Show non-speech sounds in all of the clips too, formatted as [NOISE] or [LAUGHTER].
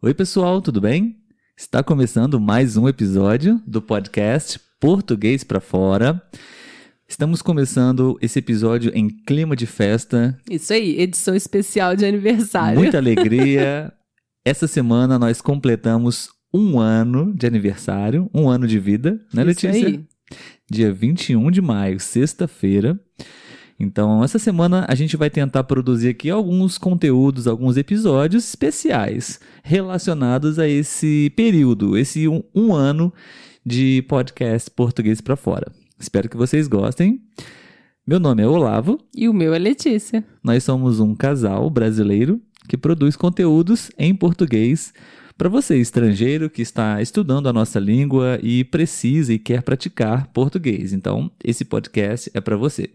Oi, pessoal, tudo bem? Está começando mais um episódio do podcast Português para Fora. Estamos começando esse episódio em clima de festa. Isso aí, edição especial de aniversário. Muita [LAUGHS] alegria. Essa semana nós completamos um ano de aniversário, um ano de vida, né, Isso Letícia? aí. Dia 21 de maio, sexta-feira. Então, essa semana a gente vai tentar produzir aqui alguns conteúdos, alguns episódios especiais relacionados a esse período, esse um, um ano de podcast português para fora. Espero que vocês gostem. Meu nome é Olavo, E o meu é Letícia. nós somos um casal brasileiro que produz conteúdos em português para você, estrangeiro que está estudando a nossa língua e precisa e quer praticar português. Então, esse podcast é para você.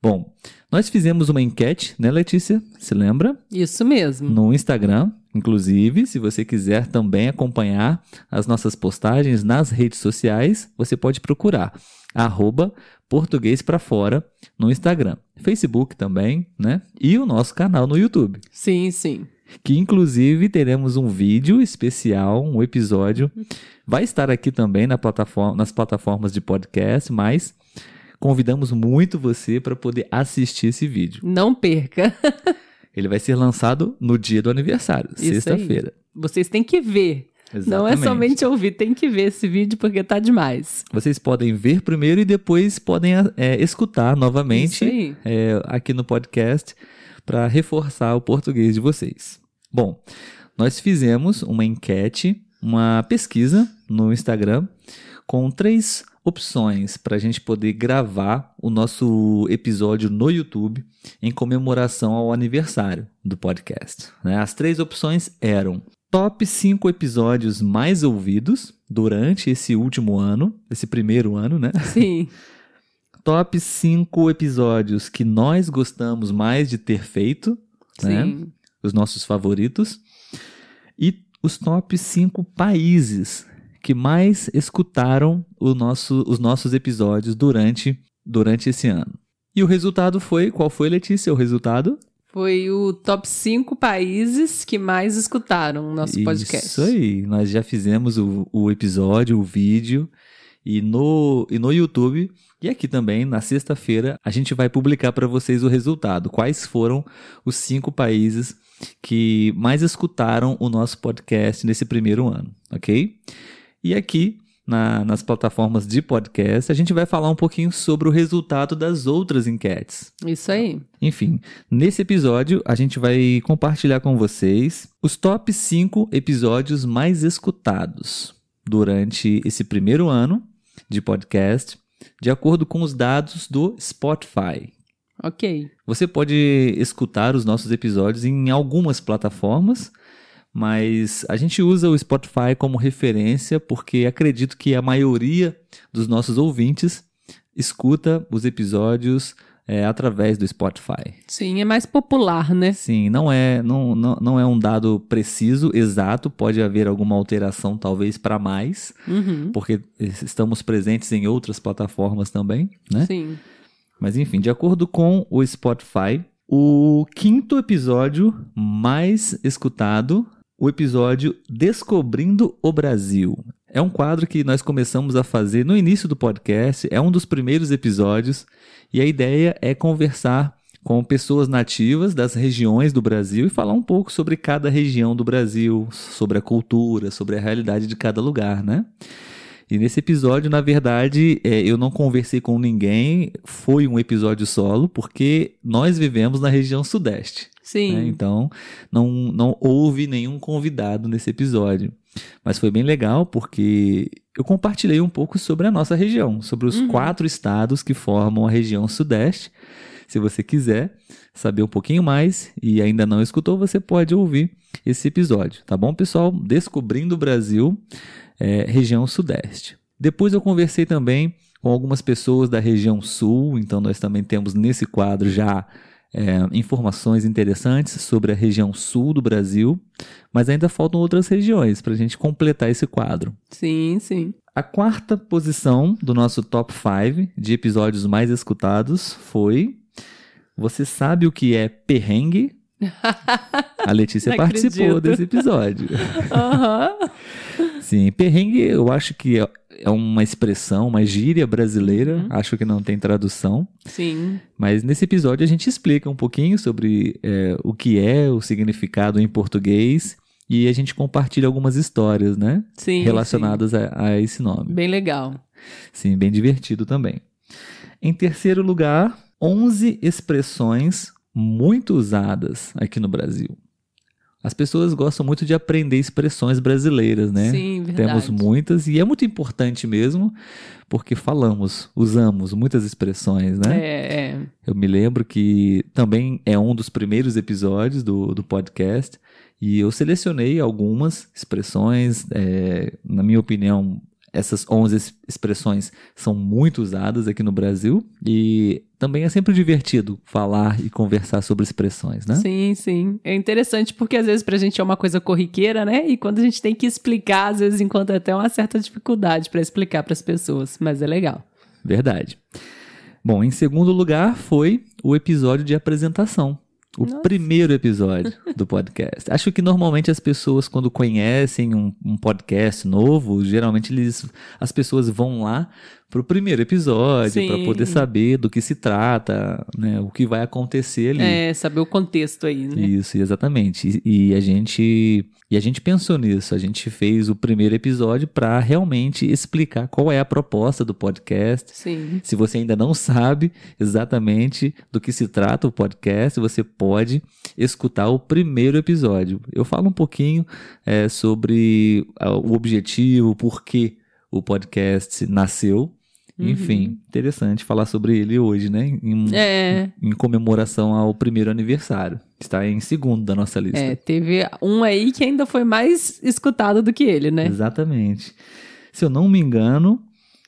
Bom, nós fizemos uma enquete, né, Letícia? Se lembra? Isso mesmo. No Instagram, inclusive, se você quiser também acompanhar as nossas postagens nas redes sociais, você pode procurar arroba português para fora no Instagram, Facebook também, né? E o nosso canal no YouTube, Sim, sim. que inclusive teremos um vídeo especial, um episódio, vai estar aqui também na plataforma, nas plataformas de podcast, mas convidamos muito você para poder assistir esse vídeo. Não perca. [LAUGHS] Ele vai ser lançado no dia do aniversário, sexta-feira. Vocês têm que ver. Não é Exatamente. somente ouvir, tem que ver esse vídeo porque tá demais. Vocês podem ver primeiro e depois podem é, escutar novamente é, aqui no podcast para reforçar o português de vocês. Bom, nós fizemos uma enquete, uma pesquisa no Instagram com três opções para a gente poder gravar o nosso episódio no YouTube em comemoração ao aniversário do podcast. né? As três opções eram top 5 episódios mais ouvidos durante esse último ano, esse primeiro ano, né? [LAUGHS] Sim. top 5 episódios que nós gostamos mais de ter feito, né? Sim. Os nossos favoritos. E os top 5 países que mais escutaram o nosso- os nossos episódios durante, durante esse ano. E o resultado foi, qual foi, Letícia, o resultado? Foi o top 5 países que mais escutaram o nosso podcast. Isso aí, nós já fizemos o, o episódio, o vídeo, e no, e no YouTube, e aqui também, na sexta-feira, a gente vai publicar para vocês o resultado. Quais foram os cinco países que mais escutaram o nosso podcast nesse primeiro ano, ok? E aqui, na- nas plataformas de podcast, a gente vai falar um pouquinho sobre o resultado das outras enquetes. Isso aí. Enfim, nesse episódio a gente vai compartilhar com vocês os top 5 episódios mais escutados durante esse primeiro ano de podcast, de acordo com os dados do Spotify. Ok. Você pode escutar os nossos episódios em algumas plataformas, mas a gente usa o Spotify como referência porque acredito que a maioria dos nossos ouvintes escuta os episódios é, através do Spotify. Sim, é mais popular, né? Sim, não é, não, não, não é um dado preciso, exato, pode haver alguma alteração talvez para mais, Uhum. porque estamos presentes em outras plataformas também, né? Sim. Mas enfim, de acordo com o Spotify, o quinto episódio mais escutado, o episódio Descobrindo o Brasil. É um quadro que nós começamos a fazer no início do podcast, é um dos primeiros episódios, e a ideia é conversar com pessoas nativas das regiões do Brasil e falar um pouco sobre cada região do Brasil, sobre a cultura, sobre a realidade de cada lugar, né? E nesse episódio, na verdade, é, eu não conversei com ninguém, foi um episódio solo, porque nós vivemos na região sudeste. Sim. né? Então, não, não houve nenhum convidado nesse episódio. Mas foi bem legal, porque eu compartilhei um pouco sobre a nossa região, sobre os Uhum. quatro estados que formam a região sudeste. Se você quiser saber um pouquinho mais e ainda não escutou, você pode ouvir esse episódio, tá bom, pessoal? Descobrindo o Brasil, é, região sudeste. Depois eu conversei também com algumas pessoas da região sul, então nós também temos nesse quadro já é, informações interessantes sobre a região sul do Brasil, mas ainda faltam outras regiões para a gente completar esse quadro. Sim, sim. A quarta posição do nosso top 5 de episódios mais escutados foi Você sabe o que é perrengue? A Letícia [LAUGHS] participou acredito. desse episódio. Aham. Sim, perrengue eu acho que é- é uma expressão, uma gíria brasileira. Uhum. Acho que não tem tradução. Sim. Mas nesse episódio a gente explica um pouquinho sobre é, o que é o significado em português e a gente compartilha algumas histórias, né? Sim. relacionadas a, a esse sim. nome. Bem legal. Sim, bem divertido também. Em terceiro lugar, 11 expressões muito usadas aqui no Brasil. As pessoas gostam muito de aprender expressões brasileiras, né? Sim, verdade. Temos muitas e é muito importante mesmo, porque falamos, usamos muitas expressões, né? É, é. Eu me lembro que também é um dos primeiros episódios do, do podcast e eu selecionei algumas expressões. é, na minha opinião, essas 11 es- expressões são muito usadas aqui no Brasil e também é sempre divertido falar e conversar sobre expressões, né? Sim, sim. É interessante porque às vezes pra gente é uma coisa corriqueira, né? E quando a gente tem que explicar, às vezes encontra até uma certa dificuldade pra explicar pras pessoas, mas é legal. Verdade. Bom, em segundo lugar foi o episódio de apresentação. O Nossa. primeiro episódio do podcast. [LAUGHS] Acho que normalmente as pessoas, quando conhecem um, um podcast novo, geralmente eles, as pessoas vão lá pro primeiro episódio para poder saber do que se trata, né, o que vai acontecer ali. É, saber o contexto aí, né? Isso, exatamente. E, e a gente e a gente pensou nisso. A gente fez o primeiro episódio para realmente explicar qual é a proposta do podcast. Sim. Se você ainda não sabe exatamente do que se trata o podcast, você pode escutar o primeiro episódio. Eu falo um pouquinho é, sobre ah, o objetivo, por que o podcast nasceu. Uhum. Enfim, interessante falar sobre ele hoje, né? Em, É, em comemoração ao primeiro aniversário. Está em segundo da nossa lista. é, teve um aí que ainda foi mais escutado do que ele, né? Exatamente. Se eu não me engano,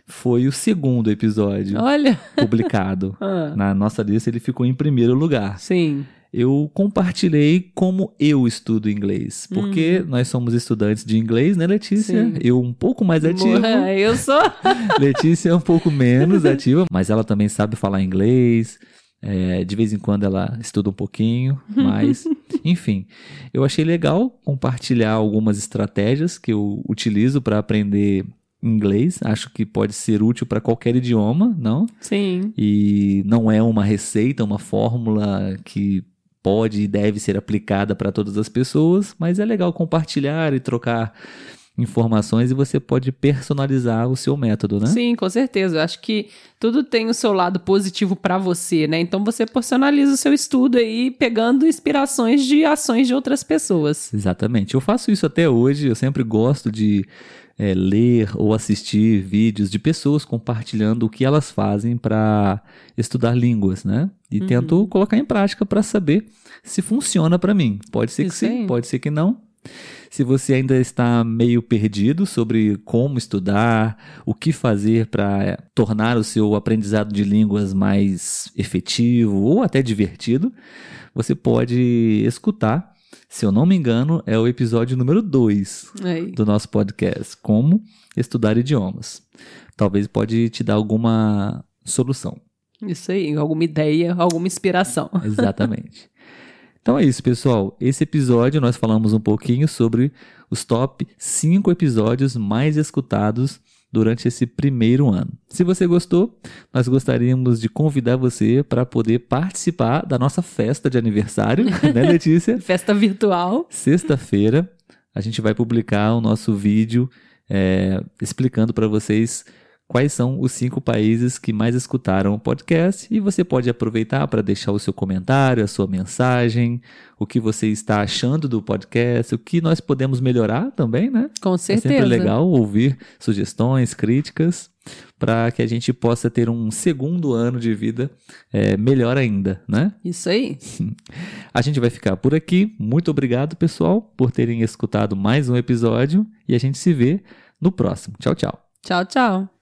foi o segundo episódio Olha. publicado. [LAUGHS] Ah, Na nossa lista, ele ficou em primeiro lugar. sim. Eu compartilhei como eu estudo inglês. Porque nós somos estudantes de inglês, né, Letícia? Sim. Eu um pouco mais ativo. Morra, [LAUGHS] Eu sou. [LAUGHS] Letícia é um pouco menos ativa, mas ela também sabe falar inglês. É, de vez em quando ela estuda um pouquinho, mas [LAUGHS] enfim, eu achei legal compartilhar algumas estratégias que eu utilizo para aprender inglês. Acho que pode ser útil para qualquer idioma, não? Sim. E não é uma receita, uma fórmula que pode e deve ser aplicada para todas as pessoas, mas é legal compartilhar e trocar informações e você pode personalizar o seu método, né? Sim, com certeza. Eu acho que tudo tem o seu lado positivo pra você, né? Então você personaliza o seu estudo aí, pegando inspirações de ações de outras pessoas. Exatamente. Eu faço isso até hoje. Eu sempre gosto de é, ler ou assistir vídeos de pessoas compartilhando o que elas fazem para estudar línguas, né? E Uhum. tento colocar em prática para saber se funciona para mim. Pode ser que Isso sim, aí. pode ser que não. Se você ainda está meio perdido sobre como estudar, o que fazer para tornar o seu aprendizado de línguas mais efetivo ou até divertido, você pode escutar. Se eu não me engano, é o episódio número 2 Aí. do nosso podcast, Como Estudar Idiomas. Talvez pode te dar alguma solução. Isso aí, alguma ideia, alguma inspiração. [LAUGHS] Exatamente. Então é isso, pessoal. Esse episódio nós falamos um pouquinho sobre os top 5 episódios mais escutados durante esse primeiro ano. Se você gostou, nós gostaríamos de convidar você para poder participar da nossa festa de aniversário, [LAUGHS] né, Letícia? Festa virtual. Sexta-feira a gente vai publicar o nosso vídeo é, explicando para vocês quais são os cinco países que mais escutaram o podcast e você pode aproveitar para deixar o seu comentário, a sua mensagem, o que você está achando do podcast, o que nós podemos melhorar também, né? Com É certeza. sempre legal ouvir sugestões, críticas, para que a gente possa ter um segundo ano de vida é, melhor ainda, né? Isso aí. [LAUGHS] A gente vai ficar por aqui. Muito obrigado, pessoal, por terem escutado mais um episódio e a gente se vê no próximo. Tchau, tchau. Tchau, tchau.